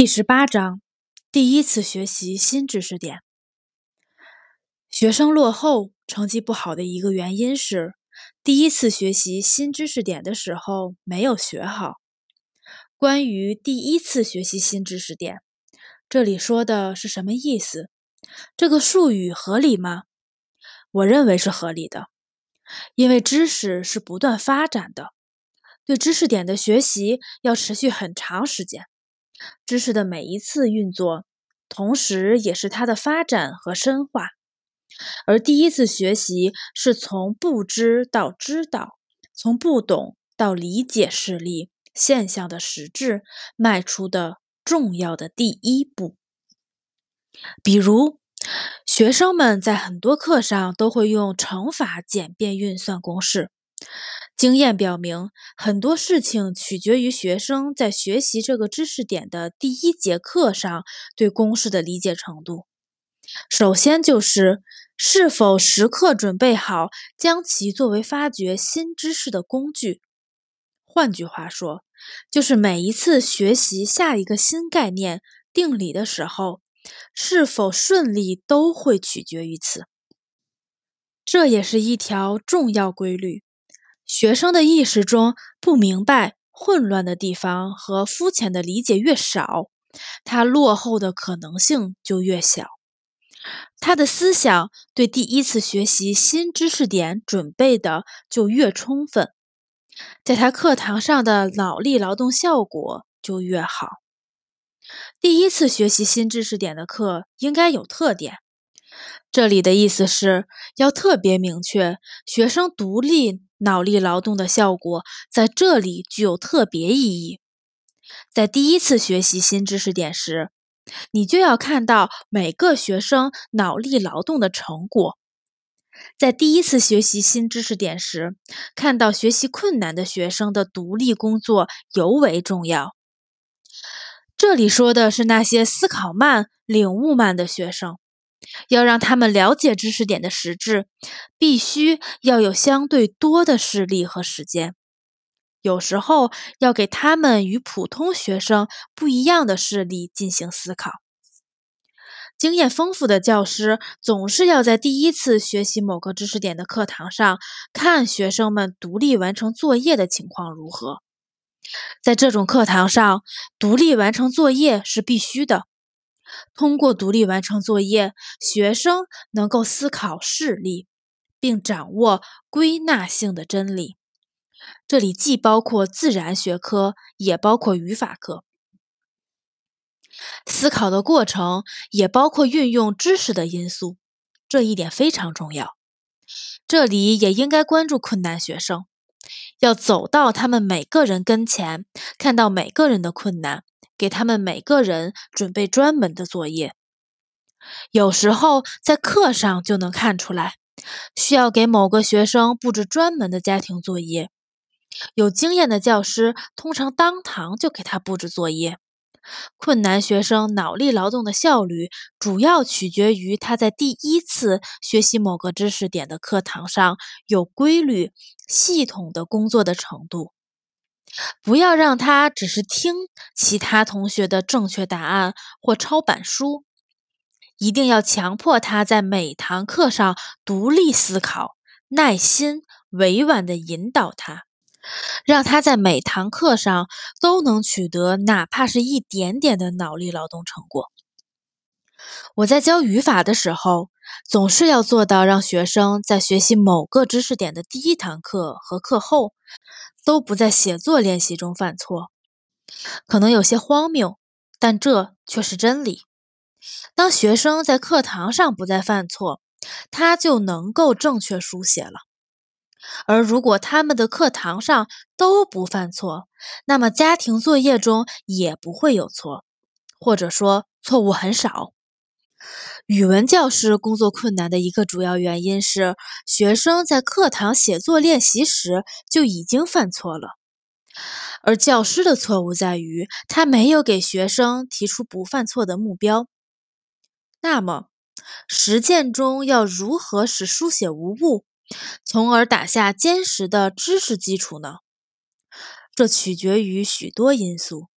第十八章，第一次学习新知识点。学生落后、成绩不好的一个原因是，第一次学习新知识点的时候没有学好。关于第一次学习新知识点，这里说的是什么意思？这个术语合理吗？我认为是合理的，因为知识是不断发展的，对知识点的学习要持续很长时间。知识的每一次运作，同时也是它的发展和深化。而第一次学习是从不知到知道，从不懂到理解事例现象的实质迈出的重要的第一步。比如，学生们在很多课上都会用乘法简便运算公式。经验表明，很多事情取决于学生在学习这个知识点的第一节课上对公式的理解程度。首先就是是否时刻准备好将其作为发掘新知识的工具。换句话说，就是每一次学习下一个新概念、定理的时候，是否顺利都会取决于此。这也是一条重要规律。学生的意识中不明白、混乱的地方和肤浅的理解越少，他落后的可能性就越小，他的思想对第一次学习新知识点准备的就越充分，在他课堂上的脑力劳动效果就越好。第一次学习新知识点的课应该有特点。这里的意思是要特别明确，学生独立脑力劳动的效果在这里具有特别意义。在第一次学习新知识点时，你就要看到每个学生脑力劳动的成果。在第一次学习新知识点时，看到学习困难的学生的独立工作尤为重要。这里说的是那些思考慢、领悟慢的学生。要让他们了解知识点的实质，必须要有相对多的事例和时间。有时候要给他们与普通学生不一样的事例进行思考。经验丰富的教师总是要在第一次学习某个知识点的课堂上看学生们独立完成作业的情况如何。在这种课堂上，独立完成作业是必须的。通过独立完成作业，学生能够思考事例，并掌握归纳性的真理。这里既包括自然学科，也包括语法课。思考的过程也包括运用知识的因素，这一点非常重要。这里也应该关注困难学生，要走到他们每个人跟前，看到每个人的困难。给他们每个人准备专门的作业，有时候在课上就能看出来，需要给某个学生布置专门的家庭作业。有经验的教师通常当堂就给他布置作业。困难学生脑力劳动的效率主要取决于他在第一次学习某个知识点的课堂上有规律、系统的工作的程度。不要让他只是听其他同学的正确答案或抄板书，一定要强迫他在每堂课上独立思考，耐心、委婉地引导他，让他在每堂课上都能取得哪怕是一点点的脑力劳动成果。我在教语法的时候，总是要做到让学生在学习某个知识点的第一堂课和课后。都不在写作练习中犯错，可能有些荒谬，但这却是真理。当学生在课堂上不再犯错，他就能够正确书写了。而如果他们的课堂上都不犯错，那么家庭作业中也不会有错，或者说错误很少。语文教师工作困难的一个主要原因是，学生在课堂写作练习时就已经犯错了，而教师的错误在于他没有给学生提出不犯错的目标。那么，实践中要如何使书写无误，从而打下坚实的知识基础呢？这取决于许多因素。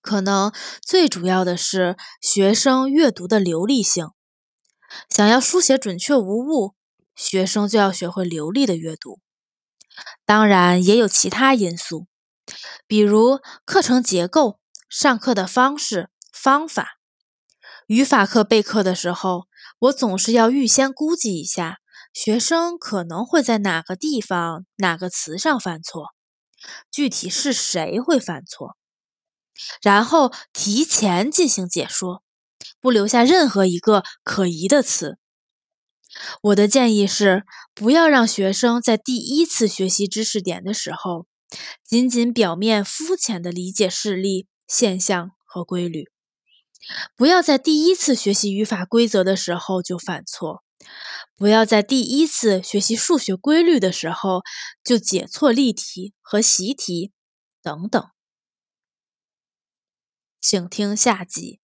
可能最主要的是学生阅读的流利性。想要书写准确无误，学生就要学会流利的阅读。当然，也有其他因素，比如课程结构、上课的方式、方法。语法课备课的时候，我总是要预先估计一下学生可能会在哪个地方、哪个词上犯错，具体是谁会犯错，然后提前进行解说。不留下任何一个可疑的词。我的建议是，不要让学生在第一次学习知识点的时候，仅仅表面肤浅的理解事例、现象和规律；不要在第一次学习语法规则的时候就犯错；不要在第一次学习数学规律的时候就解错例题和习题，等等。请听下集。